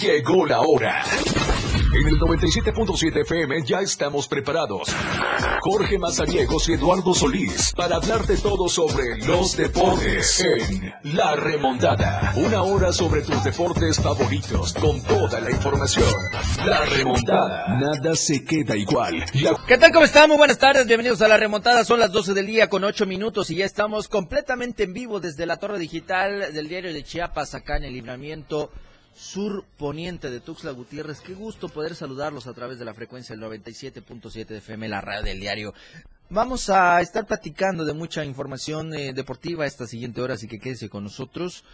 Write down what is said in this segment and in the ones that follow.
Llegó la hora. En el 97.7 FM ya estamos preparados. Jorge Mazariegos y Eduardo Solís para hablar de todo sobre los deportes en La Remontada. Una hora sobre tus deportes favoritos con toda la información. La Remontada. Nada se queda igual. ¿Qué tal? ¿Cómo están? Muy buenas tardes. Bienvenidos a La Remontada. Son las 12 del día con 8 minutos y ya estamos completamente en vivo desde la torre digital del diario de Chiapas acá en el libramiento sur poniente de Tuxtla Gutiérrez. Qué gusto poder saludarlos a través de la frecuencia del 97.7 de FM, la radio del diario. Vamos a estar platicando de mucha información eh, deportiva esta siguiente hora, así que quédese con nosotros.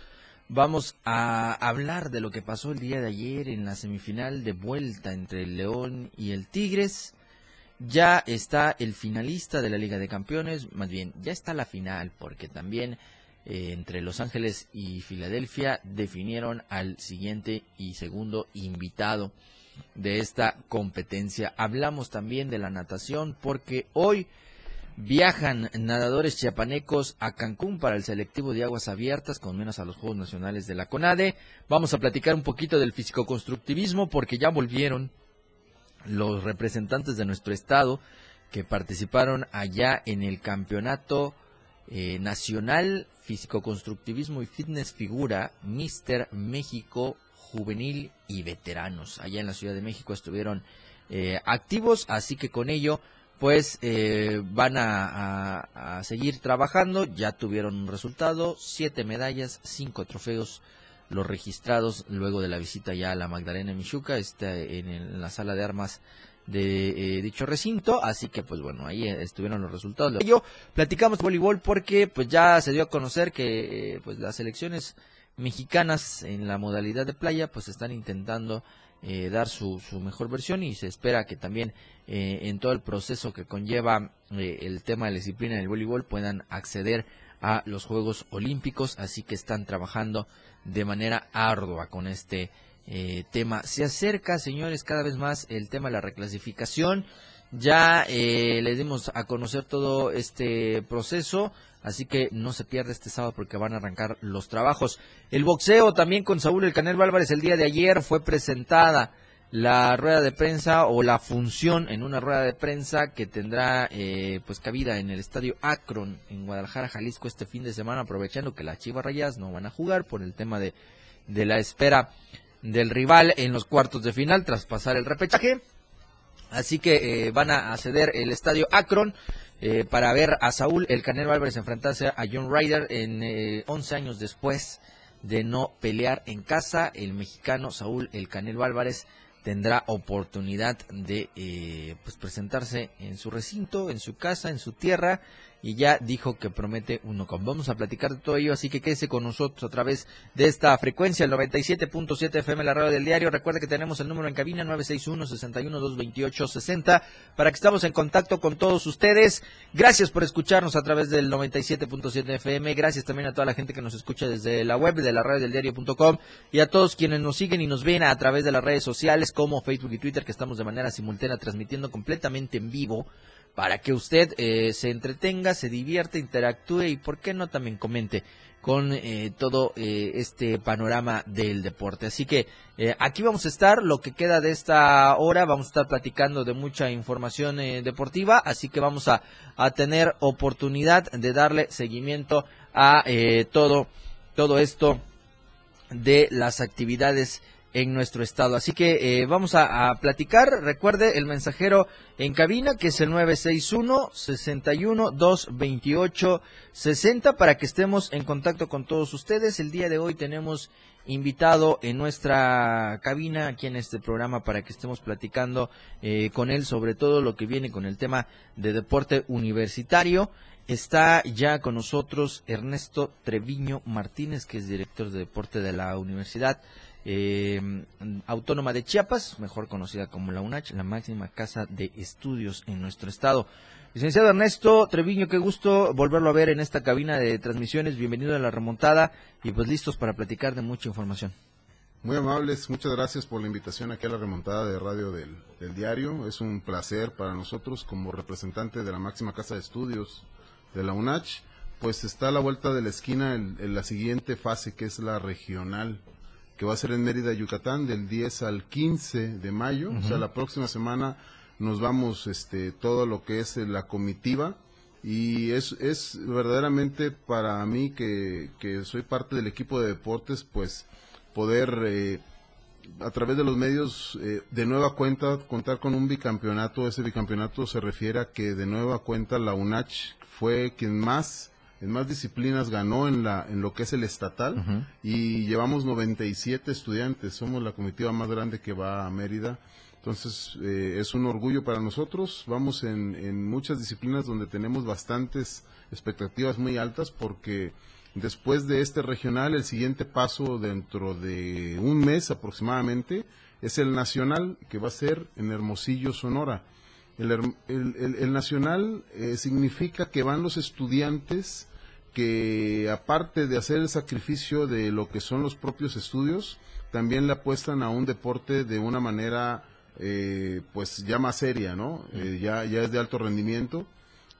Vamos a hablar de lo que pasó el día de ayer en la semifinal de vuelta entre el León y el Tigres. Ya está el finalista de la Liga de Campeones, más bien, ya está la final, porque también eh, entre Los Ángeles y Filadelfia definieron al siguiente y segundo invitado de esta competencia. Hablamos también de la natación porque hoy viajan nadadores chiapanecos a Cancún para el selectivo de aguas abiertas con menos a los Juegos Nacionales de la CONADE. Vamos a platicar un poquito del fisicoconstructivismo porque ya volvieron los representantes de nuestro estado que participaron allá en el campeonato eh, nacional Físico-Constructivismo y Fitness Figura, Mister México Juvenil y Veteranos. Allá en la Ciudad de México estuvieron eh, activos, así que con ello pues eh, van a, seguir trabajando. Ya tuvieron un resultado, siete medallas, cinco trofeos los registrados luego de la visita ya a la Magdalena Michuca, está en la sala de armas de eh, dicho recinto, así que pues bueno, ahí estuvieron los resultados. Yo platicamos de voleibol porque pues ya se dio a conocer que eh, pues las elecciones mexicanas en la modalidad de playa pues están intentando eh, dar su, su, mejor versión y se espera que también en todo el proceso que conlleva el tema de la disciplina del voleibol puedan acceder a los Juegos Olímpicos, así que están trabajando de manera ardua con este eh, tema. Se acerca, señores, cada vez más el tema de la reclasificación. Ya eh, le dimos a conocer todo este proceso, así que no se pierda este sábado porque van a arrancar los trabajos. El boxeo también con Saúl El Canelo Álvarez el día de ayer fue presentada la rueda de prensa o la función en una rueda de prensa que tendrá eh, pues cabida en el estadio Akron en Guadalajara, Jalisco este fin de semana, aprovechando que las Chivas Rayas no van a jugar por el tema de, de la espera del rival en los cuartos de final tras pasar el repechaje. Así que eh, van a acceder el estadio Akron eh, para ver a Saúl el Canelo Álvarez enfrentarse a John Ryder en eh, 11 años después de no pelear en casa. El mexicano Saúl el Canelo Álvarez tendrá oportunidad de eh, pues presentarse en su recinto, en su casa, en su tierra y ya dijo que promete uno con. Vamos a platicar de todo ello, así que quédese con nosotros a través de esta frecuencia, el 97.7 FM, la radio del diario. Recuerde que tenemos el número en cabina 961-61-228-60 para que estamos en contacto con todos ustedes. Gracias por escucharnos a través del 97.7 FM. Gracias también a toda la gente que nos escucha desde la web de la radio del diario.com y a todos quienes nos siguen y nos ven a través de las redes sociales como Facebook y Twitter, que estamos de manera simultánea transmitiendo completamente en vivo para que usted eh, se entretenga, se divierta, interactúe y, ¿por qué no también comente? con eh, todo eh, este panorama del deporte. Así que aquí vamos a estar, lo que queda de esta hora, vamos a estar platicando de mucha información deportiva, así que vamos a, a, tener oportunidad de darle seguimiento a todo, todo esto de las actividades en nuestro estado. Así que eh, vamos a, platicar. Recuerde el mensajero en cabina que es el 961 61 228 60 para que estemos en contacto con todos ustedes. El día de hoy tenemos invitado en nuestra cabina aquí en este programa para que estemos platicando eh, con él sobre todo lo que viene con el tema de deporte universitario. Está ya con nosotros Ernesto Treviño Martínez, que es director de deporte de la Universidad eh, Autónoma de Chiapas, mejor conocida como la UNACH, la máxima casa de estudios en nuestro estado. Licenciado Ernesto Treviño, qué gusto volverlo a ver en esta cabina de transmisiones. Bienvenido a la remontada y pues listos para platicar de mucha información. Muy amables, muchas gracias por la invitación aquí a la remontada de radio del, diario. Es un placer para nosotros como representante de la máxima casa de estudios de la UNACH. Pues está a la vuelta de la esquina en la siguiente fase que es la regional que va a ser en Mérida, Yucatán, del 10 al 15 de mayo. O sea, la próxima semana nos vamos este, todo lo que es la comitiva. Y es, es verdaderamente para mí que, que soy parte del equipo de deportes, pues poder eh, a través de los medios eh, de nueva cuenta contar con un bicampeonato. Ese bicampeonato se refiere a que de nueva cuenta la UNACH fue quien más en más disciplinas ganó en la en lo que es el estatal y llevamos 97 estudiantes. Somos la comitiva más grande que va a Mérida. Entonces eh, es un orgullo para nosotros. Vamos en, en muchas disciplinas donde tenemos bastantes expectativas muy altas porque después de este regional el siguiente paso dentro de un mes aproximadamente es el nacional que va a ser en Hermosillo Sonora el, el, nacional eh, significa que van los estudiantes que aparte de hacer el sacrificio de lo que son los propios estudios, también le apuestan a un deporte de una manera eh, pues ya más seria, ¿no? Eh, ya, ya es de alto rendimiento.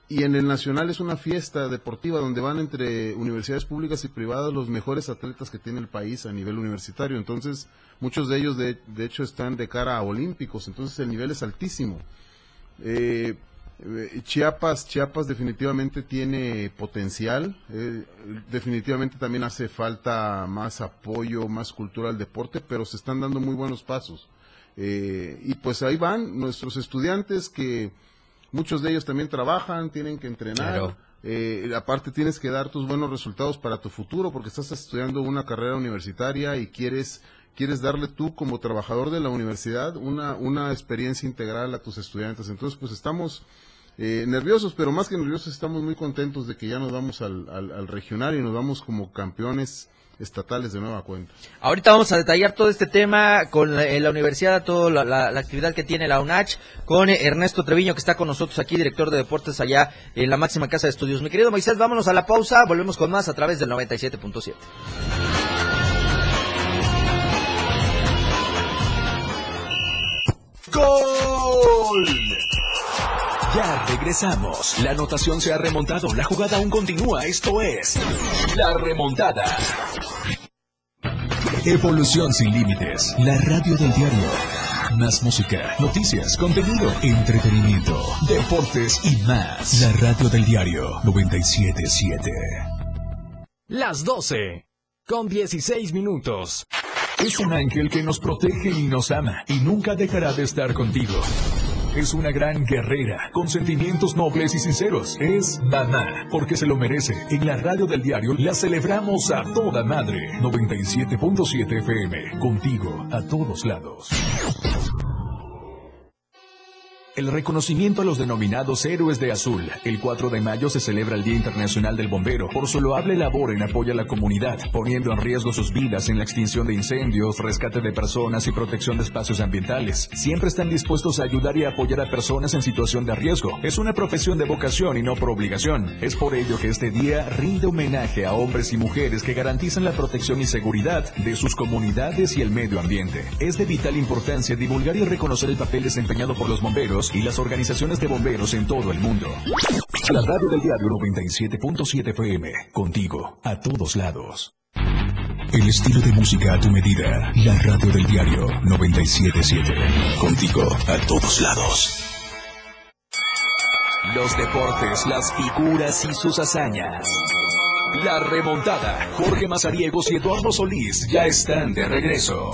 Y en el Nacional es una fiesta deportiva donde van entre universidades públicas y privadas los mejores atletas que tiene el país a nivel universitario. Entonces, muchos de ellos de, de hecho están de cara a olímpicos, entonces el nivel es altísimo. Eh, eh, Chiapas, Chiapas definitivamente tiene potencial, eh, definitivamente también hace falta más apoyo, más cultura al deporte, pero se están dando muy buenos pasos. y pues ahí van nuestros estudiantes que muchos de ellos también trabajan, tienen que entrenar. aparte tienes que dar tus buenos resultados para tu futuro porque estás estudiando una carrera universitaria y quieres quieres darle tú como trabajador de la universidad una, una experiencia integral a tus estudiantes. Entonces, pues estamos eh, nerviosos, pero más que nerviosos estamos muy contentos de que ya nos vamos al, al, regional y nos vamos como campeones estatales de nueva cuenta. Ahorita vamos a detallar todo este tema con la, la universidad, toda la, actividad que tiene la UNACH, con Ernesto Treviño que está con nosotros aquí, director de deportes allá en la máxima casa de estudios. Mi querido Moisés, vámonos a la pausa, volvemos con más a través del 97.7. ¡Gol! Ya regresamos. La anotación se ha remontado. La jugada aún continúa. Esto es La Remontada. Evolución sin límites. La radio del diario. Más música, noticias, contenido, entretenimiento, deportes y más. La radio del diario 977. Las 12. Con 16 minutos. Es un ángel que nos protege y nos ama y nunca dejará de estar contigo. Es una gran guerrera, con sentimientos nobles y sinceros. Es Mamá, porque se lo merece. En la radio del diario la celebramos a toda madre. 97.7 FM, contigo a todos lados. El reconocimiento a los denominados héroes de azul. El 4 de mayo se celebra el Día Internacional del Bombero por su loable labor en apoyo a la comunidad, poniendo en riesgo sus vidas en la extinción de incendios, rescate de personas y protección de espacios ambientales. Siempre están dispuestos a ayudar y apoyar a personas en situación de riesgo. Es una profesión de vocación y no por obligación. Es por ello que este día rinde homenaje a hombres y mujeres que garantizan la protección y seguridad de sus comunidades y el medio ambiente. Es de vital importancia divulgar y reconocer el papel desempeñado por los bomberos y las organizaciones de bomberos en todo el mundo. La radio del diario 97.7 FM, contigo, a todos lados. El estilo de música a tu medida. La radio del diario 977. Contigo a todos lados. Los deportes, las figuras y sus hazañas. La remontada. Jorge Mazariegos y Eduardo Solís ya están de regreso.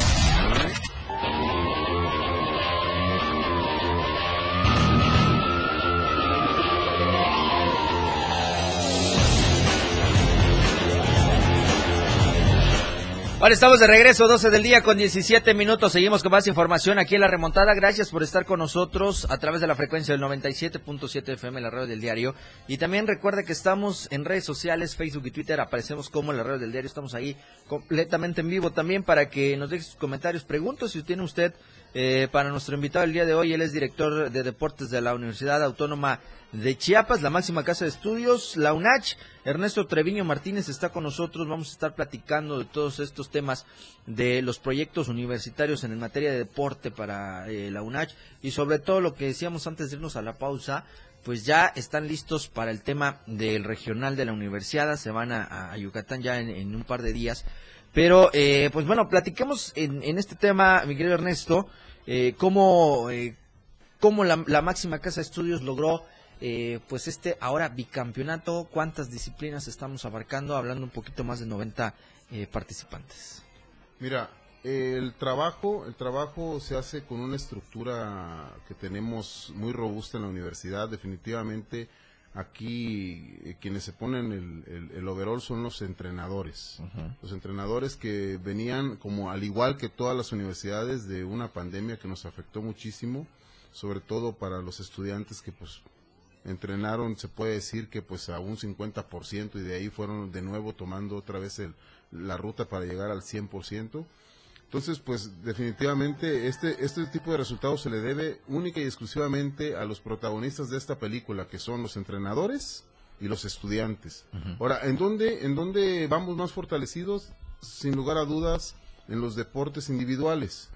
Ahora estamos de regreso, 12 del día con 17 minutos. Seguimos con más información aquí en la remontada. Gracias por estar con nosotros a través de la frecuencia del 97.7 FM, la radio del diario. Y también recuerde que estamos en redes sociales, Facebook y Twitter. Aparecemos como la radio del diario. Estamos ahí completamente en vivo también para que nos deje sus comentarios, preguntas si tiene usted eh, para nuestro invitado el día de hoy. Él es director de deportes de la Universidad Autónoma de Chiapas, la máxima casa de estudios, la UNACH. Ernesto Treviño Martínez está con nosotros. Vamos a estar platicando de todos estos temas de los proyectos universitarios en materia de deporte para eh, la UNACH y sobre todo lo que decíamos antes de irnos a la pausa. Pues ya están listos para el tema del regional de la universidad. Se van a, Yucatán ya en un par de días Pero, eh, pues bueno, platiquemos en, en, este tema, mi querido Ernesto, eh, cómo, eh, cómo la, la, máxima casa de estudios logró eh, pues este ahora bicampeonato, cuántas disciplinas estamos abarcando, hablando un poquito más de 90 eh, participantes. Mira, el trabajo, el trabajo se hace con una estructura que tenemos muy robusta en la universidad. Definitivamente, aquí eh, quienes se ponen el, el, el, overall son los entrenadores. Uh -huh. Los entrenadores que venían, como al igual que todas las universidades, de una pandemia que nos afectó muchísimo, sobre todo para los estudiantes que pues entrenaron, se puede decir que pues a un 50% y de ahí fueron de nuevo tomando otra vez el, la ruta para llegar al 100%. Entonces, pues definitivamente este, este tipo de resultados se le debe única y exclusivamente a los protagonistas de esta película, que son los entrenadores y los estudiantes. Uh -huh. Ahora, ¿en dónde, ¿en dónde vamos más fortalecidos? Sin lugar a dudas, en los deportes individuales.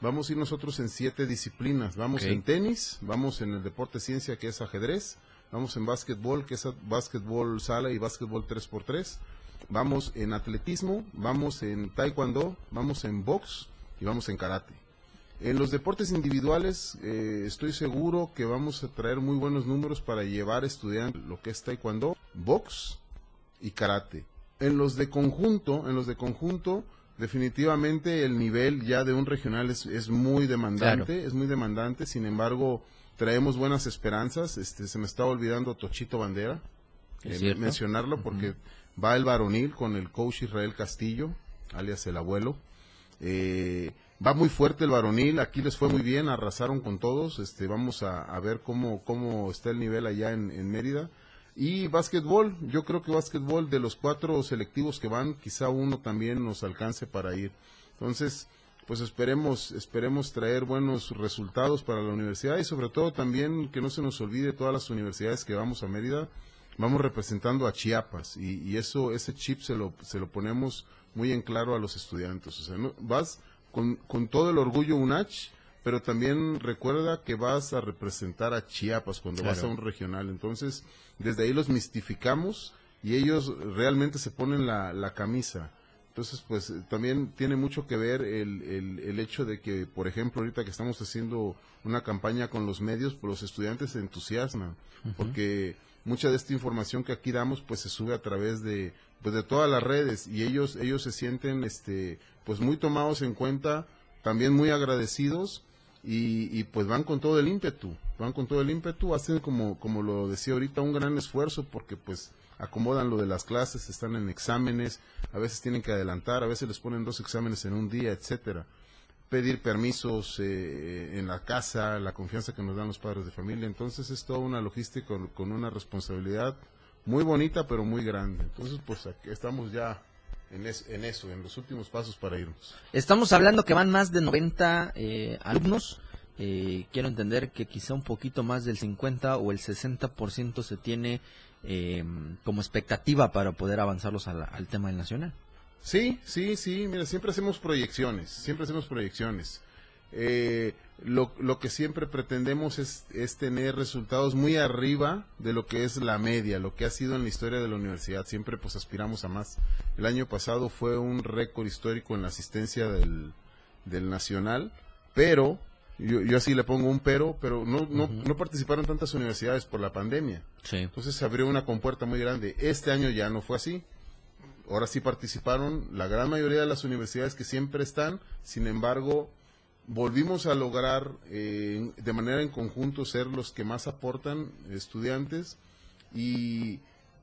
Vamos a ir nosotros en siete disciplinas. Vamos okay. en tenis, vamos en el deporte ciencia, que es ajedrez, vamos en básquetbol, que es básquetbol sala y básquetbol 3x3 vamos en atletismo, vamos en taekwondo, vamos en box y vamos en karate. En los deportes individuales eh, estoy seguro que vamos a traer muy buenos números para llevar a estudiantes lo que es taekwondo, box y karate. En los de conjunto, en los de conjunto, definitivamente el nivel ya de un regional es, es muy demandante, claro. es muy demandante, sin embargo, traemos buenas esperanzas, este se me está olvidando Tochito Bandera, eh, mencionarlo porque uh -huh. Va el varonil con el coach Israel Castillo, alias el abuelo. Eh, va muy fuerte el varonil, aquí les fue muy bien, arrasaron con todos, este, vamos a, a ver cómo, cómo está el nivel allá en, en Mérida. Y básquetbol, yo creo que básquetbol de los cuatro selectivos que van, quizá uno también nos alcance para ir. Entonces, pues esperemos, esperemos traer buenos resultados para la universidad y sobre todo también que no se nos olvide todas las universidades que vamos a Mérida, vamos representando a Chiapas y, y eso, ese chip se lo, se lo ponemos muy en claro a los estudiantes. O sea, ¿no? vas con, con todo el orgullo UNACH, pero también recuerda que vas a representar a Chiapas cuando claro. vas a un regional. Entonces, desde ahí los mistificamos y ellos realmente se ponen la, la camisa. Entonces, pues también tiene mucho que ver el, el, el, hecho de que, por ejemplo, ahorita que estamos haciendo una campaña con los medios, pues los estudiantes se entusiasman, uh -huh. porque mucha de esta información que aquí damos, pues se sube a través de, pues, de todas las redes y ellos, ellos se sienten, este, pues muy tomados en cuenta, también muy agradecidos y, pues van con todo el ímpetu, van con todo el ímpetu, hacen como, como lo decía ahorita, un gran esfuerzo porque pues acomodan lo de las clases, están en exámenes, a veces tienen que adelantar, a veces les ponen dos exámenes en un día, etcétera. Pedir permisos eh, en la casa, la confianza que nos dan los padres de familia, entonces es toda una logística con, una responsabilidad muy bonita pero muy grande. Entonces pues aquí estamos ya en, es, en, eso, en los últimos pasos para irnos. Estamos hablando que van más de 90 eh, alumnos. Eh, quiero entender que quizá un poquito más del 50 o el 60% se tiene eh, como expectativa para poder avanzarlos al tema del nacional. Sí, sí, sí, mira, siempre hacemos proyecciones, siempre hacemos proyecciones. Eh, lo, lo, que siempre pretendemos es, es, tener resultados muy arriba de lo que es la media, lo que ha sido en la historia de la universidad. Siempre pues aspiramos a más. El año pasado fue un récord histórico en la asistencia del, del nacional, pero yo, yo, así le pongo un pero, pero no, no, uh -huh. no participaron tantas universidades por la pandemia. Sí. Entonces se abrió una compuerta muy grande. Este año ya no fue así. Ahora sí participaron la gran mayoría de las universidades que siempre están, sin embargo, volvimos a lograr eh, de manera en conjunto ser los que más aportan estudiantes y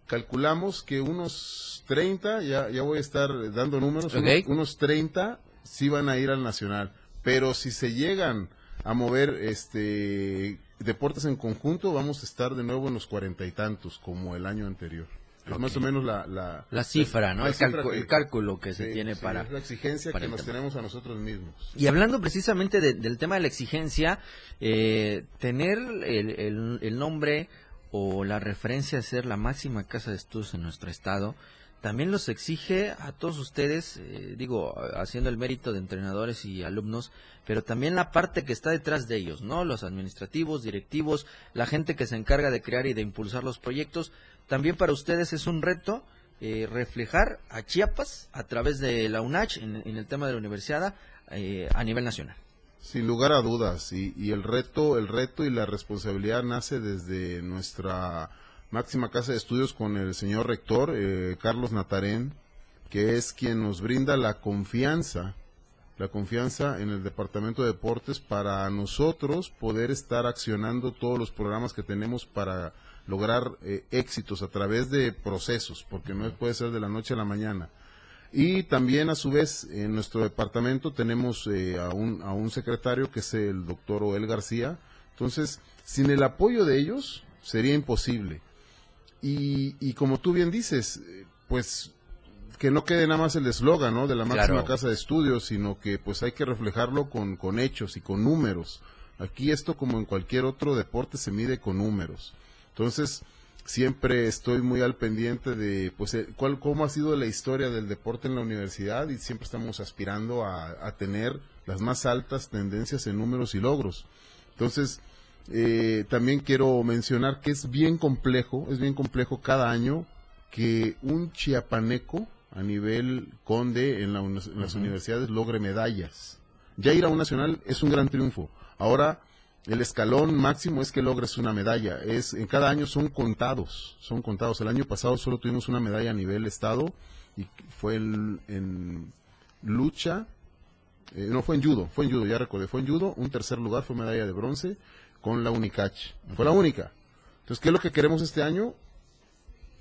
calculamos que unos 30, ya, ya voy a estar dando números, okay. unos, unos 30 sí van a ir al nacional, pero si se llegan a mover este deportes en conjunto, vamos a estar de nuevo en los cuarenta y tantos, como el año anterior. Es okay. más o menos la, la, la cifra, ¿no? La el, cifra que, el, cálculo que se tiene sí, para... la exigencia para que nos tema. tenemos a nosotros mismos. Y hablando precisamente de, del tema de la exigencia, eh, tener el, el, el, nombre o la referencia de ser la máxima casa de estudios en nuestro estado, también los exige a todos ustedes, eh, digo, haciendo el mérito de entrenadores y alumnos, pero también la parte que está detrás de ellos, ¿no? Los administrativos, directivos, la gente que se encarga de crear y de impulsar los proyectos, también para ustedes es un reto eh, reflejar a Chiapas a través de la UNACH en, el tema de la universidad eh, a nivel nacional. Sin lugar a dudas, y, el reto, el reto y la responsabilidad nace desde nuestra máxima casa de estudios con el señor rector eh, Carlos Natarén, que es quien nos brinda la confianza, la confianza en el departamento de deportes para nosotros poder estar accionando todos los programas que tenemos para lograr eh, éxitos a través de procesos, porque no puede ser de la noche a la mañana. Y también a su vez en nuestro departamento tenemos eh, a, un, a un secretario que es el doctor Oel García. Entonces, sin el apoyo de ellos sería imposible. Y, y como tú bien dices, eh, pues que no quede nada más el eslogan ¿no? de la máxima casa de estudios, sino que pues hay que reflejarlo con, con hechos y con números. Aquí esto como en cualquier otro deporte se mide con números. Entonces, siempre estoy muy al pendiente de pues eh, cuál cómo ha sido la historia del deporte en la universidad y siempre estamos aspirando a, tener las más altas tendencias en números y logros. Entonces, eh, también quiero mencionar que es bien complejo, es bien complejo cada año que un chiapaneco a nivel conde en, las universidades logre medallas. Ya ir a un nacional es un gran triunfo. Ahora el escalón máximo es que logres una medalla. Es en cada año son contados, son contados. El año pasado solo tuvimos una medalla a nivel estado y fue en, lucha, eh, no fue en judo, fue en judo, ya recordé, fue en judo. Un tercer lugar fue medalla de bronce con la Unicach. Fue la única. Entonces, ¿qué es lo que queremos este año?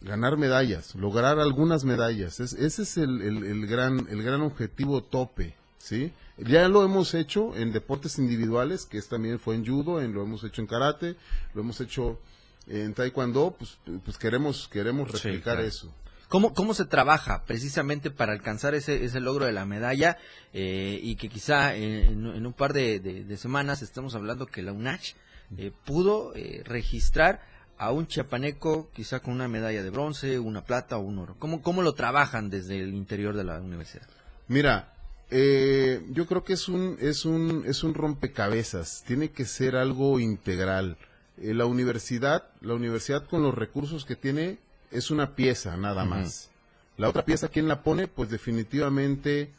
Ganar medallas, lograr algunas medallas. ese es el, el, gran, el gran objetivo tope, ¿sí? Ya lo hemos hecho en deportes individuales, que es también fue en judo, en, lo hemos hecho en karate, lo hemos hecho en taekwondo, pues, pues queremos, queremos replicar eso. ¿Cómo, ¿Cómo se trabaja precisamente para alcanzar ese, ese logro de la medalla eh, y que quizá en, un par de, semanas estamos hablando que la UNACH eh, pudo eh, registrar a un chiapaneco quizá con una medalla de bronce, una plata o un oro? ¿Cómo, cómo lo trabajan desde el interior de la universidad? Mira, eh, yo creo que es un, es, un, es un rompecabezas, tiene que ser algo integral. Eh, la universidad, la universidad con los recursos que tiene es una pieza nada más. La otra pieza, ¿quién la pone? Pues definitivamente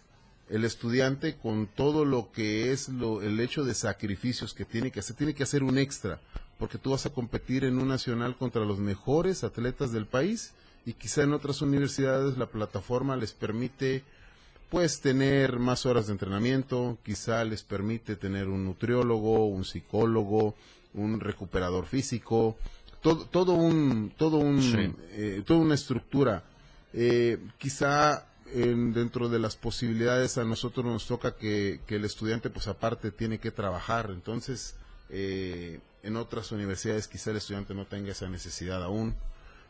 el estudiante con todo lo que es lo, el hecho de sacrificios que tiene que hacer, tiene que hacer un extra, porque tú vas a competir en un nacional contra los mejores atletas del país y quizá en otras universidades la plataforma les permite pues tener más horas de entrenamiento, quizá les permite tener un nutriólogo, un psicólogo, un recuperador físico, todo, todo un, todo un, eh, toda una estructura. Eh, quizá dentro de las posibilidades a nosotros nos toca que, el estudiante pues aparte tiene que trabajar, entonces eh, en otras universidades quizá el estudiante no tenga esa necesidad aún.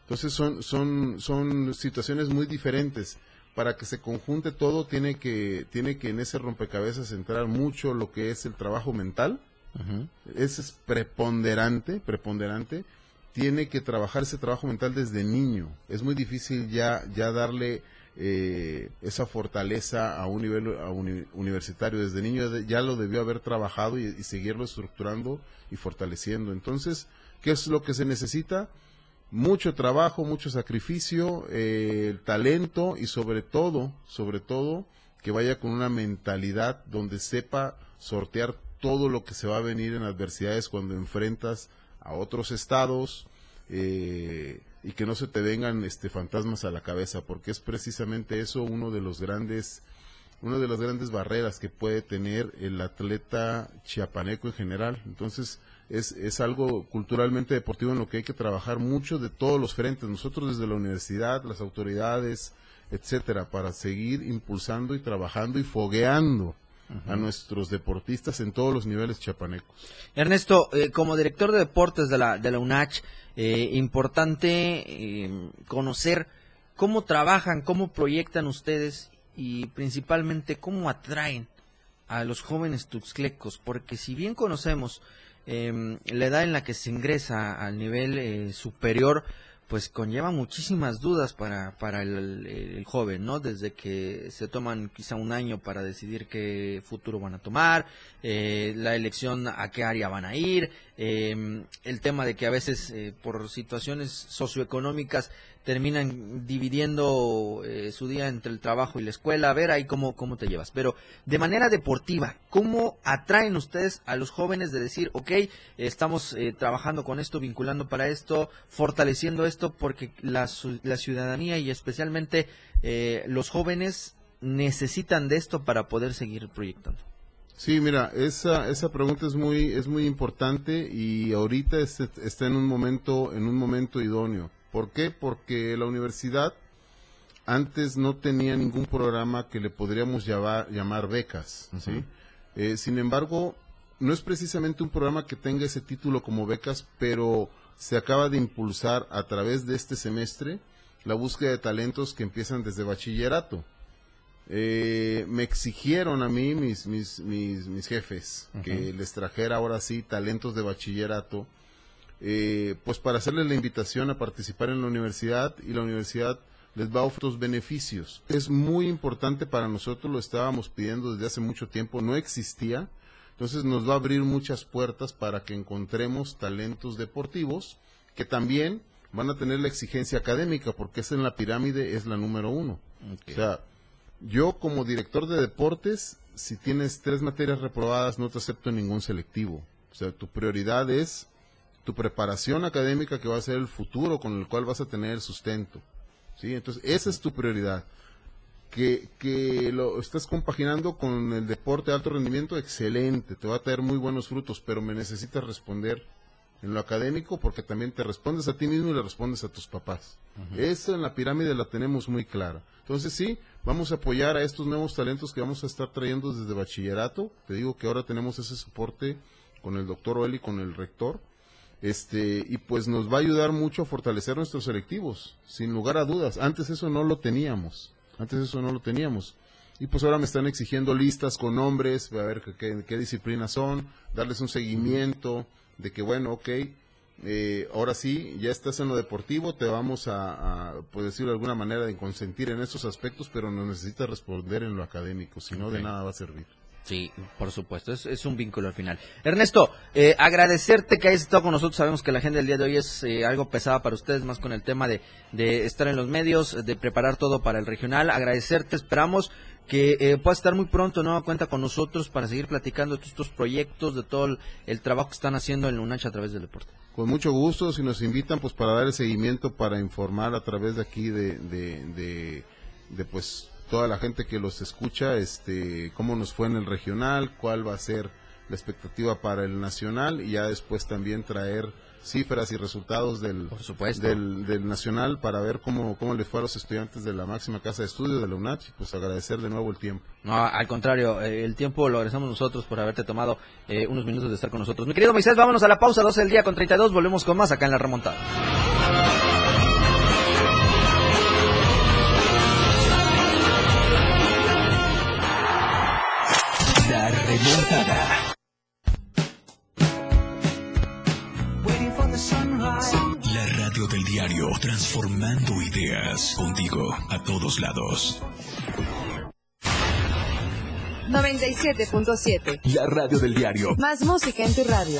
Entonces son, son, son situaciones muy diferentes para que se conjunte todo tiene que tiene que en ese rompecabezas entrar mucho lo que es el trabajo mental. Ese es preponderante preponderante. Tiene que trabajar ese trabajo mental desde niño. Es muy difícil ya ya darle eh, esa fortaleza a un nivel universitario. Desde niño ya lo debió haber trabajado y, y seguirlo estructurando y fortaleciendo. Entonces qué es lo que se necesita mucho trabajo, mucho sacrificio, eh, talento y sobre todo, sobre todo, que vaya con una mentalidad donde sepa sortear todo lo que se va a venir en adversidades cuando enfrentas a otros estados eh, y que no se te vengan este fantasmas a la cabeza porque es precisamente eso uno de los grandes una de las grandes barreras que puede tener el atleta chiapaneco en general. Entonces es, es algo culturalmente deportivo en lo que hay que trabajar mucho de todos los frentes, nosotros desde la universidad, las autoridades, etcétera, para seguir impulsando y trabajando y fogueando a nuestros deportistas en todos los niveles chapanecos. Ernesto, eh, como director de deportes de la, de la UNACH, eh, importante eh, conocer cómo trabajan, cómo proyectan ustedes y principalmente cómo atraen a los jóvenes tuxclecos, porque si bien conocemos eh, la edad en la que se ingresa al nivel eh, superior, pues conlleva muchísimas dudas para, para el, joven, ¿no? Desde que se toman quizá un año para decidir qué futuro van a tomar, eh, la elección a qué área van a ir, em, el tema de que a veces eh, por situaciones socioeconómicas terminan dividiendo eh, su día entre el trabajo y la escuela, a ver ahí cómo, cómo te llevas. Pero de manera deportiva, ¿cómo atraen ustedes a los jóvenes de decir, ok, estamos eh, trabajando con esto, vinculando para esto, fortaleciendo esto, porque la, la ciudadanía y especialmente eh, los jóvenes necesitan de esto para poder seguir proyectando? Sí, mira, esa, esa pregunta es muy, es muy importante y ahorita está en un momento, en un momento idóneo. ¿Por qué? Porque la universidad antes no tenía ningún programa que le podríamos llamar, llamar becas, ¿sí? Eh, sin embargo, no es precisamente un programa que tenga ese título como becas, pero se acaba de impulsar a través de este semestre la búsqueda de talentos que empiezan desde bachillerato. Eh, me exigieron a mí mis, mis, mis, mis jefes que les trajera ahora sí talentos de bachillerato, eh, pues para hacerles la invitación a participar en la universidad y la universidad les va a ofrecer beneficios. Es muy importante para nosotros, lo estábamos pidiendo desde hace mucho tiempo, no existía, entonces nos va a abrir muchas puertas para que encontremos talentos deportivos que también van a tener la exigencia académica, porque es en la pirámide, es la número uno. O sea, yo como director de deportes, si tienes tres materias reprobadas, no te acepto ningún selectivo. O sea, tu prioridad es tu preparación académica que va a ser el futuro con el cual vas a tener el sustento. ¿sí? Entonces, esa es tu prioridad. Que, que lo estás compaginando con el deporte de alto rendimiento, excelente, te va a traer muy buenos frutos, pero me necesitas responder en lo académico porque también te respondes a ti mismo y le respondes a tus papás. Esa en la pirámide la tenemos muy clara. Entonces sí, vamos a apoyar a estos nuevos talentos que vamos a estar trayendo desde bachillerato. Te digo que ahora tenemos ese soporte con el doctor Oeli, con el rector. Este, y pues nos va a ayudar mucho a fortalecer nuestros selectivos, sin lugar a dudas. Antes eso no lo teníamos. Antes eso no lo teníamos. Y pues ahora me están exigiendo listas con nombres, a ver qué, qué disciplinas son, darles un seguimiento de que, bueno, ok, eh, ahora sí, ya estás en lo deportivo, te vamos a, a por decirlo de alguna manera, de consentir en esos aspectos, pero no necesitas responder en lo académico, si no, de nada va a servir. Sí, por supuesto, es, un vínculo al final. Ernesto, eh, agradecerte que hayas estado con nosotros. Sabemos que la agenda del día de hoy es eh, algo pesada para ustedes, más con el tema de, de estar en los medios, de preparar todo para el regional. Agradecerte, esperamos que eh, pueda estar muy pronto ¿no? cuenta con nosotros para seguir platicando de estos proyectos, de todo el, trabajo que están haciendo en UNACH a través del deporte. Con mucho gusto, si nos invitan pues para dar el seguimiento, para informar a través de aquí de, de, pues toda la gente que los escucha, este, cómo nos fue en el regional, cuál va a ser la expectativa para el nacional y ya después también traer cifras y resultados del, del, Nacional para ver cómo, cómo les fue a los estudiantes de la máxima casa de estudios de la UNACH y pues agradecer de nuevo el tiempo. No, al contrario, eh, el tiempo lo agradecemos nosotros por haberte tomado eh, unos minutos de estar con nosotros. Mi querido Moisés, vámonos a la pausa, 12 del día con 32, volvemos con más acá en la remontada. Transformando ideas contigo a todos lados. 97.7. La radio del diario. Más música en tu radio.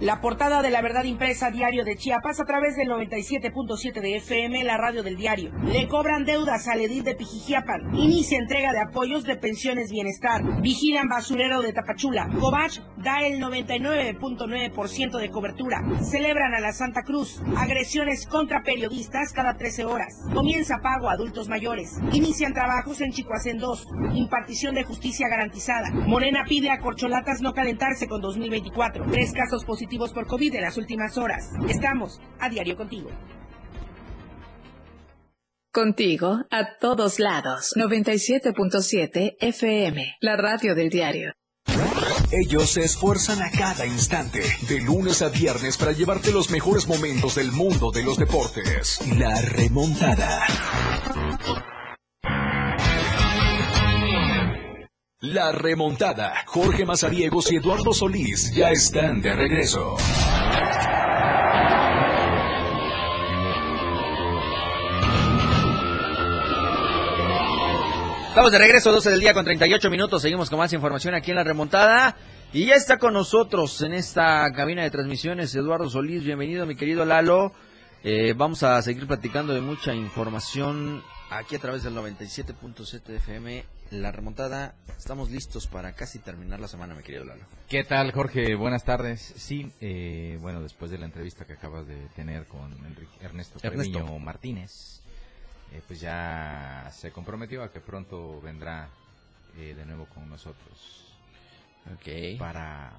La portada de la verdad impresa diario de Chiapas a través del 97.7 de FM, la radio del diario. Le cobran deudas al edil de Pijijiapan. Inicia entrega de apoyos de pensiones bienestar. Vigilan basurero de Tapachula. Cobach da el 99.9% de cobertura. Celebran a la Santa Cruz. Agresiones contra periodistas cada 13 horas. Comienza pago a adultos mayores. Inician trabajos en Chicoacén 2. Impartición de justicia garantizada. Morena pide a corcholatas no calentarse con 2024. Tres casos positivos por COVID en las últimas horas. Estamos a diario contigo. Contigo a todos lados. 97.7 FM, la radio del diario. Ellos se esfuerzan a cada instante, de lunes a viernes, para llevarte los mejores momentos del mundo de los deportes. La remontada. La remontada. Jorge Mazariegos y Eduardo Solís ya están de regreso. Estamos de regreso, 12 del día con 38 minutos. Seguimos con más información aquí en la remontada. Y ya está con nosotros en esta cabina de transmisiones Eduardo Solís. Bienvenido, mi querido Lalo. Eh, vamos a seguir platicando de mucha información aquí a través del 97.7 FM. La remontada, estamos listos para casi terminar la semana, mi querido Lalo. ¿Qué tal, Jorge? Buenas tardes. Sí, eh, bueno, después de la entrevista que acabas de tener con Ernesto, Ernesto. Martínez, eh, pues ya se comprometió a que pronto vendrá eh, de nuevo con nosotros. Ok. Para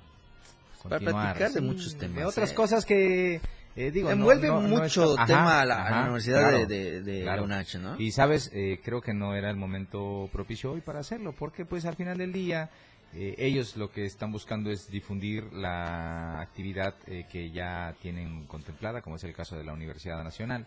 Para platicar de muchos temas. De otras cosas que eh, digo, Envuelve no, no, mucho no tema a la, ajá, Universidad claro, de, de, claro. ¿no? Y sabes, eh, creo que no era el momento propicio hoy para hacerlo, porque pues al final del día eh, ellos lo que están buscando es difundir la actividad eh, que ya tienen contemplada, como es el caso de la Universidad Nacional.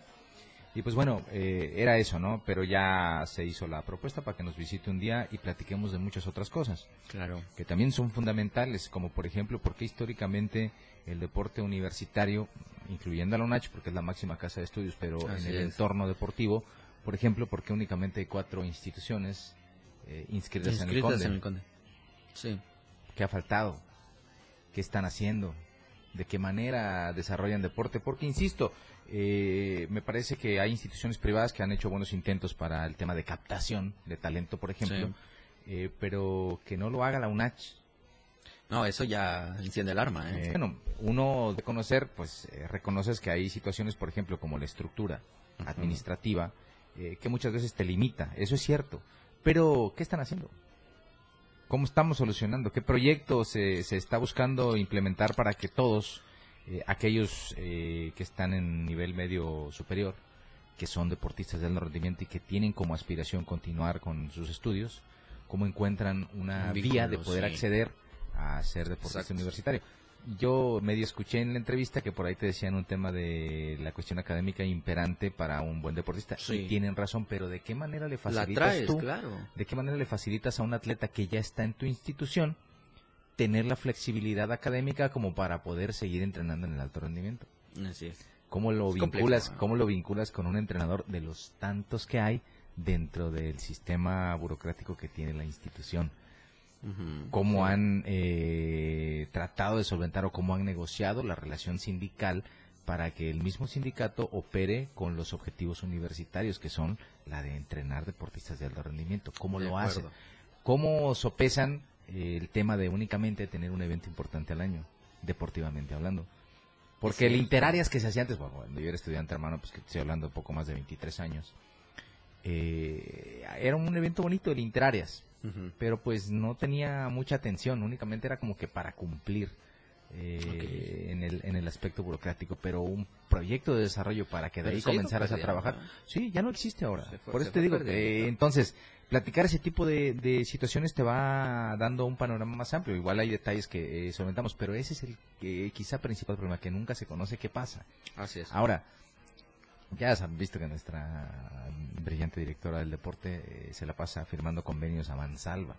Y pues bueno, eh, era eso, ¿no? Pero ya se hizo la propuesta para que nos visite un día y platiquemos de muchas otras cosas. Claro. Que también son fundamentales, como por ejemplo, por qué históricamente el deporte universitario, incluyendo a la UNACH, porque es la máxima casa de estudios, pero Así en el es. entorno deportivo, por ejemplo, porque únicamente hay cuatro instituciones eh, inscritas, en el Conde. en el Conde. Sí. ¿Qué ha faltado? ¿Qué están haciendo? ¿De qué manera desarrollan deporte? Porque, insisto, eh, me parece que hay instituciones privadas que han hecho buenos intentos para el tema de captación de talento, por ejemplo, Sí. eh, pero que no lo haga la UNACH. No, eso ya enciende el arma, ¿eh? Eh, bueno, uno de conocer, pues eh, reconoces que hay situaciones, por ejemplo, como la estructura administrativa, que muchas veces te limita. Eso es cierto. Pero, ¿qué están haciendo? ¿Cómo estamos solucionando? ¿Qué proyecto se, se está buscando implementar para que todos, eh, aquellos eh, que están en nivel medio superior, que son deportistas de alto rendimiento y que tienen como aspiración continuar con sus estudios, cómo encuentran una Un vía de poder sí. acceder a ser deportista Exacto. universitario? Yo medio escuché en la entrevista que por ahí te decían un tema de la cuestión académica imperante para un buen deportista. Sí. Y tienen razón, pero ¿de qué manera le La facilitas traes, tú? claro. ¿De qué manera le facilitas a un atleta que ya está en tu institución tener la flexibilidad académica como para poder seguir entrenando en el alto rendimiento? Así es. ¿Cómo lo Es vinculas, complejo, ¿no? cómo lo vinculas con un entrenador de los tantos que hay dentro del sistema burocrático que tiene la institución? Cómo sí. han eh, tratado de solventar o cómo han negociado la relación sindical para que el mismo sindicato opere con los objetivos universitarios, que son la de entrenar deportistas de alto rendimiento. ¿Cómo De lo acuerdo. hacen? ¿Cómo sopesan eh, el tema de únicamente tener un evento importante al año, deportivamente hablando? Porque el interarias que se hacía antes, bueno, cuando yo era estudiante, hermano, pues que estoy hablando poco más de 23 años, eh, era un evento bonito, el interarias Ujú. pero pues no tenía mucha atención, únicamente era como que para cumplir eh, en, el, en el aspecto burocrático, pero un proyecto de desarrollo para que de Pero ahí comenzaras a trabajar, ¿no? sí, ya no existe ahora. Fue- Por eso te digo, perdiendo, eh, entonces, platicar ese tipo de, de situaciones te va dando un panorama más amplio. Igual hay detalles que eh, solventamos, pero ese es el que quizá principal problema, que nunca se conoce qué pasa. Así es. Ahora, ya han visto que nuestra brillante directora del deporte eh, se la pasa firmando convenios a mansalva.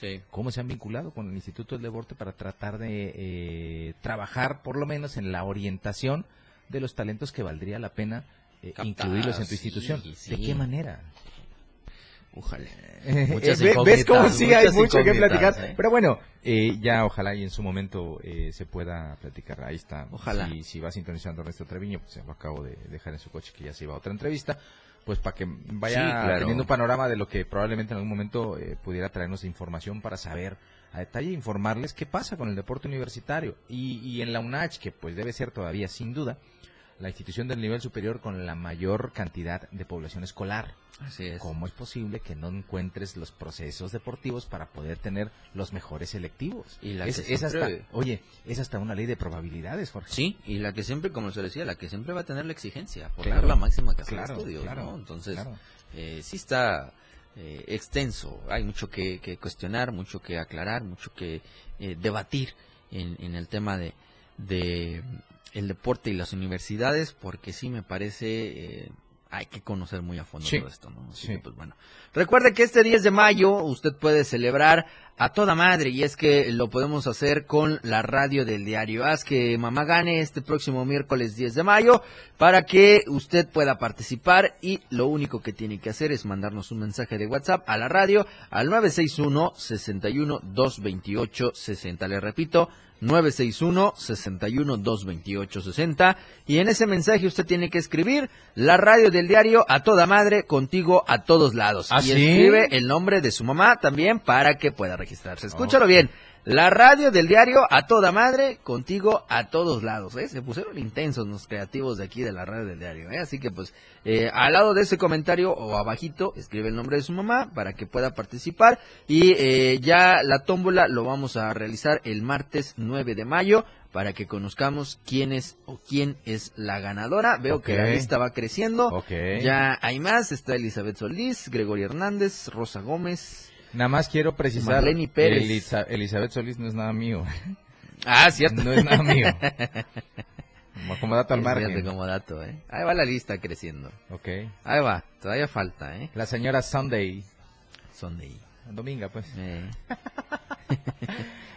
Sí. ¿Cómo se han vinculado con el Instituto del Deporte para tratar de eh, trabajar por lo menos en la orientación de los talentos que valdría la pena eh, incluirlos en tu sí, institución? sí. ¿De qué manera? Ojalá. Eh, Muchas eh, ve- ¿Ves cómo sí hay mucho que platicar? ¿eh? Pero bueno, eh, ya ojalá y en su momento eh, se pueda platicar. Ahí está. Ojalá. Si, si va sintonizando Ernesto Treviño, pues lo acabo de dejar en su coche que ya se iba a otra entrevista. Pues para que vaya Sí, claro. teniendo un panorama de lo que probablemente en algún momento eh, pudiera traernos información para saber a detalle informarles qué pasa con el deporte universitario. Y, y en la UNACH, que pues debe ser todavía sin duda la institución del nivel superior con la mayor cantidad de población escolar. Así es. ¿Cómo es posible que no encuentres los procesos deportivos para poder tener los mejores selectivos? Y la es, que es hasta, oye, es hasta una ley de probabilidades, Jorge. Sí, y la que siempre, como se decía, la que siempre va a tener la exigencia, por Claro, dar la máxima casa claro, de estudios, claro, ¿no? Entonces, claro. eh, sí está eh, extenso, hay mucho que, que cuestionar, mucho que aclarar, mucho que eh, debatir en, en el tema de, de el deporte y las universidades, porque sí me parece... eh, hay que conocer muy a fondo Sí, todo esto, ¿no? Así sí. que, pues bueno. Recuerde que este 10 de mayo usted puede celebrar a toda madre y es que lo podemos hacer con la radio del diario. Haz que mamá gane este próximo miércoles 10 de mayo para que usted pueda participar y lo único que tiene que hacer es mandarnos un mensaje de WhatsApp a la radio al 961 61 228 60. Le repito, 961-61-228-60 y en ese mensaje usted tiene que escribir la radio del diario a toda madre contigo a todos lados ¿Ah, y sí? escribe el nombre de su mamá también para que pueda registrarse. Escúchalo bien. La radio del diario a toda madre, contigo a todos lados. ¿eh? Se pusieron intensos los creativos de aquí de la radio del diario. ¿eh? Así que pues eh, al lado de ese comentario o abajito escribe el nombre de su mamá para que pueda participar. Y eh, ya la tómbola lo vamos a realizar el martes 9 de mayo para que conozcamos quién es o quién es la ganadora. Veo que la lista va creciendo. Ok. Ya hay más. Está Elizabeth Solís, Gregorio Hernández, Rosa Gómez. Nada más quiero precisar, Marlene Pérez. Elizabeth Solís no es nada mío. Ah, cierto. No es nada mío. Como- dato al margen. como dato, ¿eh? Ahí va la lista creciendo. Ok. Ahí va, todavía falta, ¿eh? La señora Sunday. Sunday. Dominga, pues. Eh.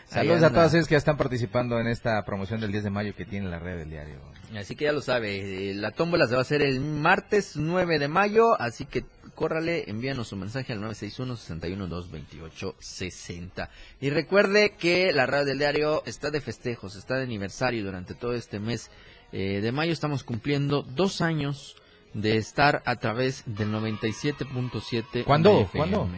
Saludos a anda. todos ellos que ya están participando en esta promoción del 10 de mayo que tiene la red del diario. Así que ya lo sabe, eh, la tómbola se va a hacer el martes 9 de mayo, así que córrale, envíanos su mensaje al 961-61-228-60. Y recuerde que la radio del diario está de festejos, está de aniversario durante todo este mes eh, de mayo. Estamos cumpliendo dos años de estar a través del 97.7. ¿Cuándo? de. ¿Cuándo?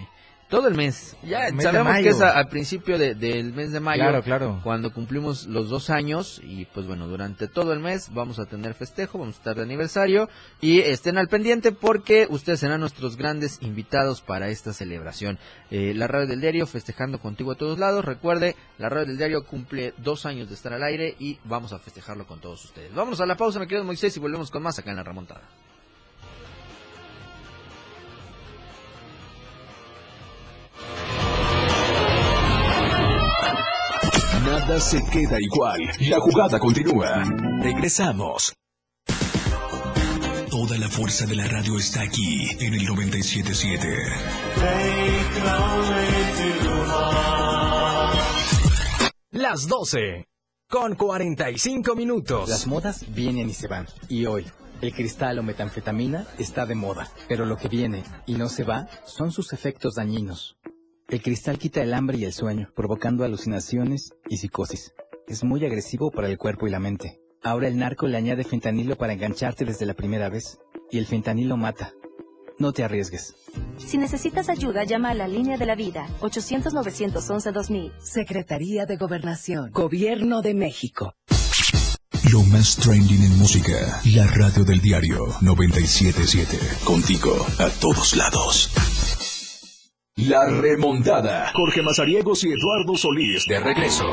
Todo el mes. Ya El mes de sabemos que es a- al principio de- del mes de mayo Claro, claro. cuando cumplimos los dos años y pues bueno, durante todo el mes vamos a tener festejo, vamos a estar de aniversario y estén al pendiente porque ustedes serán nuestros grandes invitados para esta celebración. Eh, la radio del diario festejando contigo a todos lados, recuerde, la radio del diario cumple dos años de estar al aire y vamos a festejarlo con todos ustedes. Vámonos a la pausa, me querido Moisés, y volvemos con más acá en la remontada. Nada se queda igual. La jugada continúa. Regresamos. Toda la fuerza de la radio está aquí en el 977. Las 12 con 45 minutos. Las modas vienen y se van. Y hoy, el cristal o metanfetamina está de moda. Pero lo que viene y no se va son sus efectos dañinos. El cristal quita el hambre y el sueño, provocando alucinaciones y psicosis. Es muy agresivo para el cuerpo y la mente. Ahora el narco le añade fentanilo para engancharte desde la primera vez. Y el fentanilo mata. No te arriesgues. Si necesitas ayuda, llama a la línea de la vida, 800-911-2000. Secretaría de Gobernación, Gobierno de México. Lo más trending en música. La radio del diario 977. Contigo a todos lados. La remontada. Jorge Mazariegos y Eduardo Solís de regreso.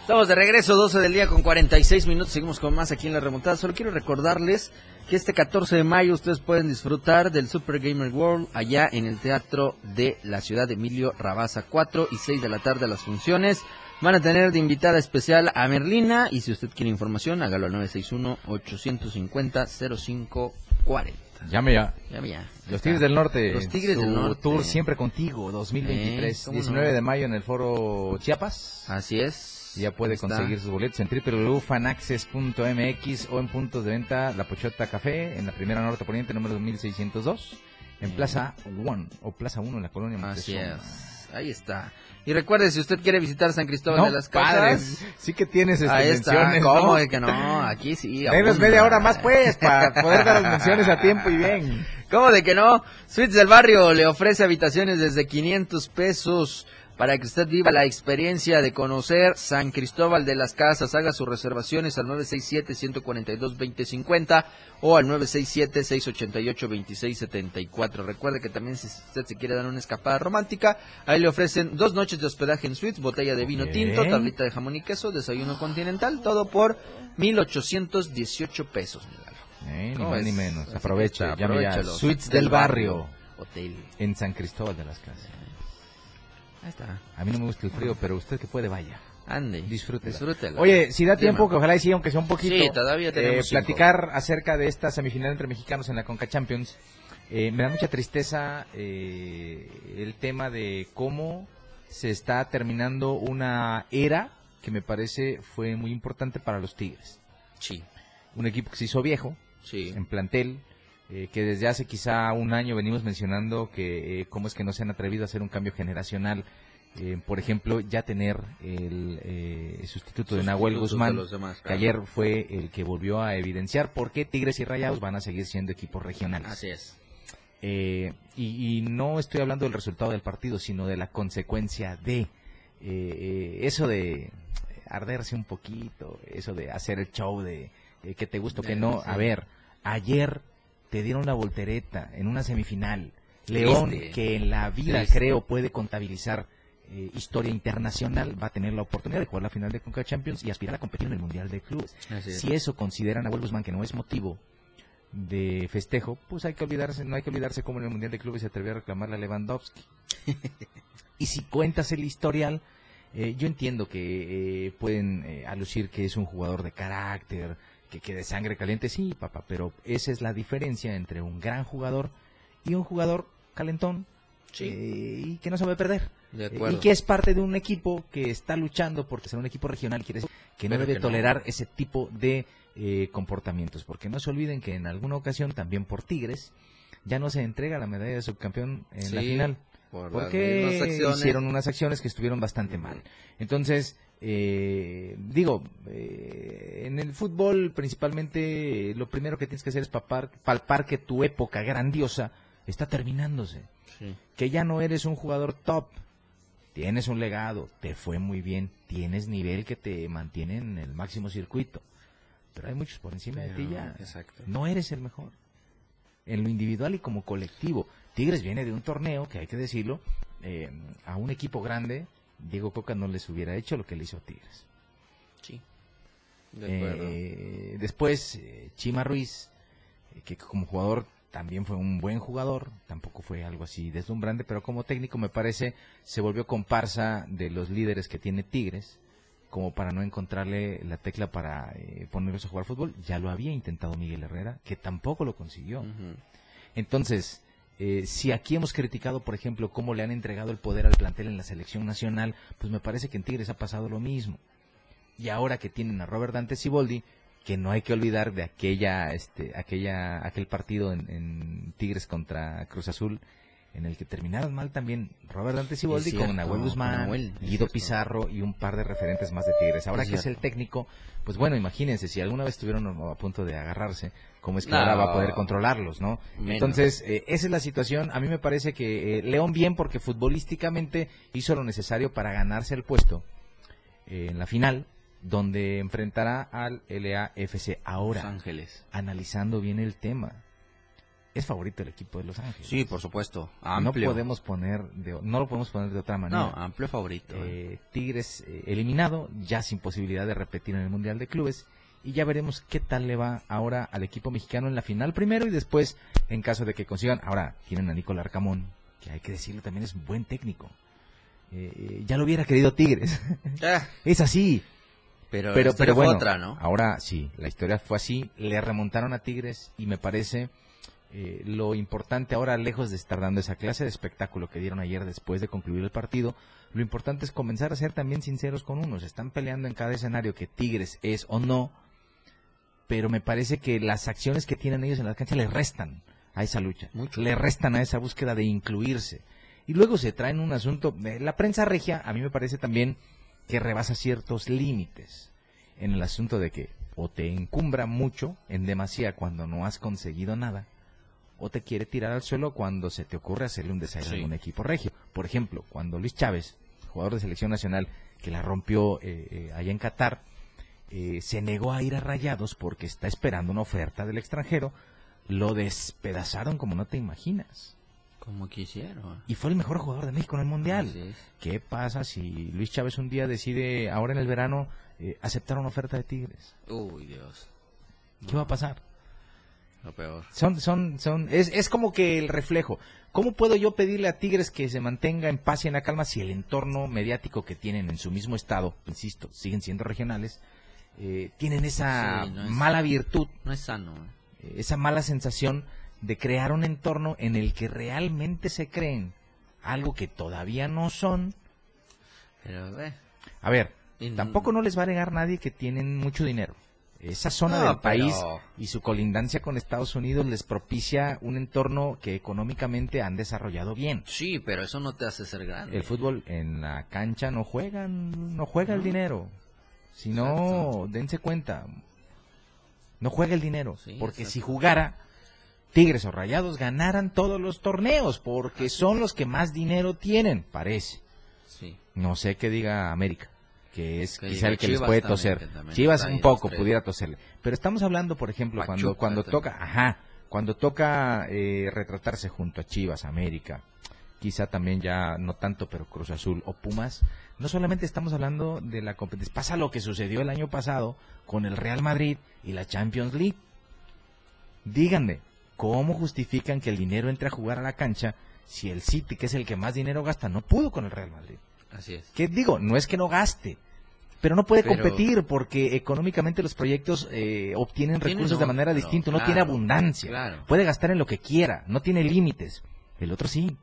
Estamos de regreso, 12 del día con 46 minutos. Seguimos con más aquí en la remontada. Solo quiero recordarles que este 14 de mayo ustedes pueden disfrutar del Super Gamer World allá en el Teatro de la Ciudad de Emilio Rabaza. 4 y 6 de la tarde las funciones. Van a tener de invitada especial a Merlina. Y si usted quiere información, hágalo al 961-850-0540. Llame ya. Llame ya. Los Tigres del Norte. Los Tigres del Norte. Tour siempre contigo, 2023. Eh, ¿cómo no? 19 de mayo en el foro Chiapas. Así es. Ya puede está. conseguir sus boletos en www.fanaccess.mx o en puntos de venta La Pochota Café en la primera norte poniente número 2602 en Plaza One o Plaza 1 en la colonia Así Montezuma. es. Ahí está. Y recuerde, si usted quiere visitar San Cristóbal No, de las padres, Casas. sí que tienes este, Ahí está. menciones, ¿Cómo ¿no? que no? Aquí sí. Abunda. media hora más, pues, para poder dar las menciones a tiempo y bien. ¿Cómo de que no? Suites del Barrio le ofrece habitaciones desde 500 pesos para que usted viva la experiencia de conocer San Cristóbal de las Casas. Haga sus reservaciones al 967-142-2050 o al 967-688-2674. Recuerde que también si usted se quiere dar una escapada romántica, ahí le ofrecen dos noches de hospedaje en suites, botella de vino tinto, tablita de jamón y queso, desayuno continental, todo por 1,818 pesos. Eh, ni ¿Cómo más ves? ni menos. Ya. aprovechalo. Suites del Barrio Hotel. en San Cristóbal de las Casas. Ahí está. A mí no me gusta el frío, pero usted que puede, vaya. Ande. Disfrútela. Disfrútela. Oye, si da tiempo, que ojalá y sí, aunque sea un poquito. Sí, todavía tenemos eh, cinco. platicar acerca de esta semifinal entre mexicanos en la Conca Champions. Eh, me da mucha tristeza eh, el tema de cómo se está terminando una era que me parece fue muy importante para los Tigres. Sí. Un equipo que se hizo viejo Sí. en plantel, eh, que desde hace quizá un año venimos mencionando que eh, cómo es que no se han atrevido a hacer un cambio generacional. Eh, por ejemplo, ya tener el eh, sustituto de Nahuel Guzmán, de que ayer fue el que volvió a evidenciar por qué Tigres y Rayados van a seguir siendo equipos regionales. Así es. Eh, y, y no estoy hablando del resultado del partido, sino de la consecuencia de eh, eso de arderse un poquito, eso de hacer el show de que te gusta o que no. A ver, ayer te dieron la voltereta en una semifinal. León, Triste. que en la vida Triste. creo puede contabilizar eh, historia internacional, va a tener la oportunidad de jugar la final de Conca Champions y aspirar a competir en el Mundial de Clubes. Es. Si eso consideran a Guzmán que no es motivo de festejo, pues hay que olvidarse, no hay que olvidarse cómo en el Mundial de Clubes se atrevió a reclamarle a Lewandowski. y si cuentas el historial, eh, yo entiendo que eh, pueden eh, alucir que es un jugador de carácter, que, que de sangre caliente, sí, papá, pero esa es la diferencia entre un gran jugador y un jugador calentón eh, y que no sabe perder. De Eh, acuerdo. Y que es parte de un equipo que está luchando porque ser un equipo regional quiere decir que no Pero debe que no. tolerar ese tipo de eh, comportamientos. Porque no se olviden que en alguna ocasión, también por Tigres, ya no se entrega la medalla de subcampeón en la Sí, final. por porque hicieron unas acciones que estuvieron bastante mal. Entonces, eh, digo, eh, en el fútbol principalmente eh, lo primero que tienes que hacer es palpar, palpar que tu época grandiosa está terminándose. Sí. Que ya no eres un jugador top. Tienes un legado, te fue muy bien, tienes nivel que te mantiene en el máximo circuito. Pero hay muchos por encima de ti ya. exacto. No eres el mejor. En lo individual y como colectivo. Tigres viene de un torneo, que hay que decirlo, eh, a un equipo grande. Diego Coca no les hubiera hecho lo que le hizo a Tigres. Sí. De. Eh, después, eh, Chima Ruiz, eh, que como jugador también fue un buen jugador, tampoco fue algo así deslumbrante, pero como técnico me parece se volvió comparsa de los líderes que tiene Tigres, como para no encontrarle la tecla para eh, ponerlos a jugar fútbol. Ya lo había intentado Miguel Herrera, que tampoco lo consiguió. Entonces, eh, si aquí hemos criticado, por ejemplo, cómo le han entregado el poder al plantel en la selección nacional, pues me parece que en Tigres ha pasado lo mismo. Y ahora que tienen a Robert Dante Siboldi, que no hay que olvidar de aquella, este, aquella, aquel partido en, en Tigres contra Cruz Azul, en el que terminaron mal también Robert Dante Siboldi con Nahuel Guzmán, Nahuel, Guido. Pizarro y un par de referentes más de Tigres. Ahora Es que es el técnico, pues bueno, imagínense, si alguna vez estuvieron a punto de agarrarse, ¿cómo es que No. ahora va a poder controlarlos, no? Menos. Entonces, eh, esa es la situación. A mí me parece que eh, León bien porque futbolísticamente hizo lo necesario para ganarse el puesto eh, en la final, donde enfrentará al LAFC. Ahora, Los Ángeles. analizando bien el tema, es favorito el equipo de Los Ángeles. Sí, por supuesto. No Amplio. podemos poner de, no lo podemos poner de otra manera. No, amplio favorito. Eh, Tigres eh, eliminado, ya sin posibilidad de repetir en el Mundial de Clubes. Y ya veremos qué tal le va ahora al equipo mexicano en la final primero y después, en caso de que consigan. Ahora tienen a Nicolás Arcamón, que hay que decirlo también es buen técnico. Eh, eh, ya lo hubiera querido Tigres. Ah, es así. pero Pero, pero bueno, otra, ¿no? ahora sí, la historia fue así. Le remontaron a Tigres y me parece Eh, lo importante ahora, lejos de estar dando esa clase de espectáculo que dieron ayer después de concluir el partido, lo importante es comenzar a ser también sinceros con unos. Están peleando en cada escenario que Tigres es o no, pero me parece que las acciones que tienen ellos en la cancha le restan a esa lucha, le restan a esa búsqueda de incluirse. Y luego se traen un asunto, eh, la prensa regia a mí me parece también que rebasa ciertos límites en el asunto de que o te encumbra mucho en demasía cuando no has conseguido nada, o te quiere tirar al suelo cuando se te ocurre hacerle un desaire a algún equipo regio. Por ejemplo, cuando Luis Chávez, jugador de selección nacional, que la rompió eh, eh, allá en Qatar, eh, se negó a ir a Rayados porque está esperando una oferta del extranjero, lo despedazaron como no te imaginas. Como quisieron. Y fue el mejor jugador de México en el Mundial. ¿Qué pasa si Luis Chávez un día decide, ahora en el verano, aceptar una oferta de Tigres? Uy, Dios. ¿Qué va a pasar? Lo peor. Son, son, son, es, es como que el reflejo. ¿Cómo puedo yo pedirle a Tigres que se mantenga en paz y en la calma si el entorno mediático que tienen en su mismo estado, insisto, siguen siendo regionales, eh, tienen esa mala virtud? No es sano. Eh, esa mala sensación de crear un entorno en el que realmente se creen algo que todavía no son. Pero, eh, A ver, tampoco no les va a negar nadie que tienen mucho dinero esa zona del país y su colindancia con Estados Unidos les propicia un entorno que económicamente han desarrollado bien. Sí, pero eso no te hace ser grande. El fútbol en la cancha no juegan, no juega el dinero. Si no, dense cuenta, no juega el dinero, porque si jugara Tigres o Rayados ganaran todos los torneos, porque son los que más dinero tienen, parece. Sí. No sé qué diga América que es quizá el que les puede toser. Chivas un poco pudiera toserle. Pero estamos hablando, por ejemplo, cuando cuando toca, ajá, cuando toca eh, retratarse junto a Chivas, América, quizá también ya no tanto, pero Cruz Azul o Pumas, no solamente estamos hablando de la competencia, pasa lo que sucedió el año pasado con el Real Madrid y la Champions League. Díganme, ¿cómo justifican que el dinero entre a jugar a la cancha si el City, que es el que más dinero gasta, no pudo con el Real Madrid? Así es. ¿Qué digo? No es que no gaste, pero no puede competir porque económicamente los proyectos eh, obtienen recursos de manera distinta, no tiene abundancia, puede gastar en lo que quiera, no tiene límites. El otro sí.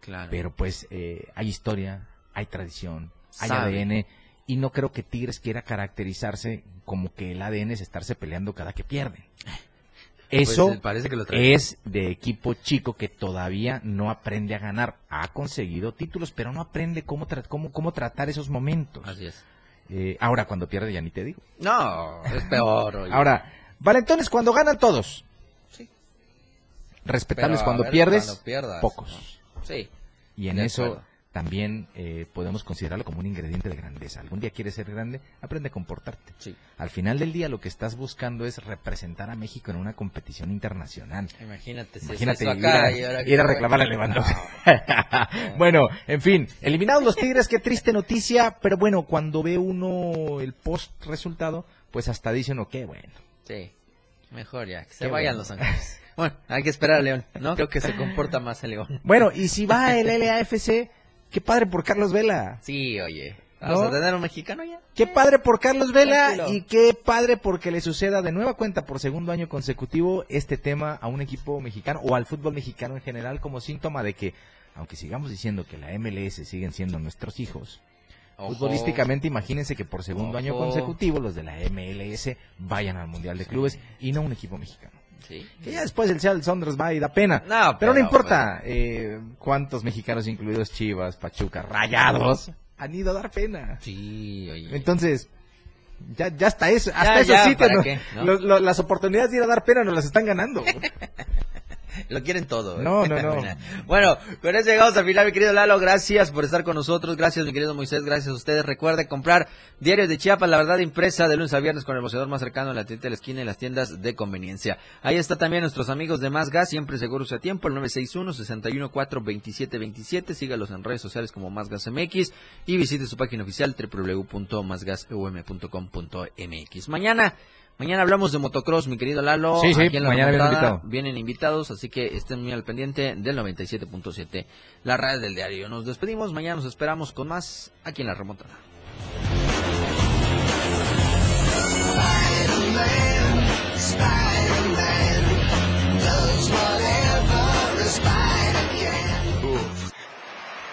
Claro. Pero pues eh, hay historia, hay tradición, hay ADN y no creo que Tigres quiera caracterizarse como que el ADN es estarse peleando cada que pierde. Pues, Eso es de equipo chico que todavía no aprende a ganar. Ha conseguido títulos, pero no aprende cómo, cómo, cómo tratar esos momentos. Así es. Eh, ahora cuando pierde ya ni te digo. No, es peor. Ahora, valentones cuando ganan todos. Sí. Respetables cuando pierdes, pocos. Sí. Y en eso también eh, podemos considerarlo como un ingrediente de grandeza. Algún día quieres ser grande, aprende a comportarte. Sí. Al final del día lo que estás buscando es representar a México en una competición internacional. Imagínate, si Imagínate acá ir, a, ir a reclamar a Lewandowski. bueno, en fin, eliminados los Tigres, qué triste noticia, pero bueno, cuando ve uno el post resultado, pues hasta dicen, ok, bueno. Sí, mejor ya, que se vayan los ángeles. Bueno, hay que esperar a León, ¿no? Creo que se comporta más el León. Bueno, y si va el LAFC, Qué padre por Carlos Vela. Sí, oye. Vamos a tener un mexicano ya. Qué padre por Carlos Vela y qué padre porque le suceda de nueva cuenta por segundo año consecutivo este tema a un equipo mexicano o al fútbol mexicano en general como síntoma de que, aunque sigamos diciendo que la MLS siguen siendo nuestros hijos, futbolísticamente imagínense que por segundo año consecutivo los de la MLS vayan al Mundial de Clubes y no un equipo mexicano. Que ya después el Seattle Saunders va y da pena. pero, no importa eh, cuántos mexicanos, incluidos Chivas, Pachuca, Rayados, han ido a dar pena. Sí, Entonces, ya, ya hasta eso, hasta esos sitios, las oportunidades de ir a dar pena nos las están ganando. Lo quieren todo. ¿eh? No, no, no. bueno, con eso llegamos al final, mi querido Lalo. Gracias por estar con nosotros. Gracias, mi querido Moisés. Gracias a ustedes. Recuerde comprar diarios de Chiapas, la verdad impresa, de lunes a viernes con el boceador más cercano en la tienda de la esquina y las tiendas de conveniencia. Ahí está también nuestros amigos de Más Gas, siempre seguros a tiempo, el 961-614-2727. Sígalos en redes sociales como Más Gas MX y visite su página oficial www.másgaseum.com.mx. Mañana Mañana hablamos de motocross, mi querido Lalo. Sí, sí, Aquí en la mañana invitado. vienen invitados, así que estén muy al pendiente del 97.7, la radio del diario. Nos despedimos, mañana nos esperamos con más aquí en la remontada.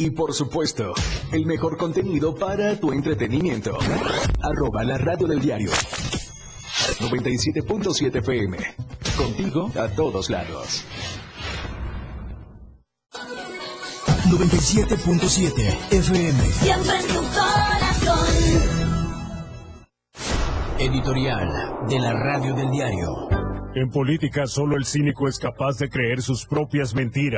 Y por supuesto, el mejor contenido para tu entretenimiento. Arroba la radio del diario. 97.7 FM. Contigo a todos lados. 97.7 FM. Siempre en tu corazón. Editorial de la radio del diario. En política solo el cínico es capaz de creer sus propias mentiras.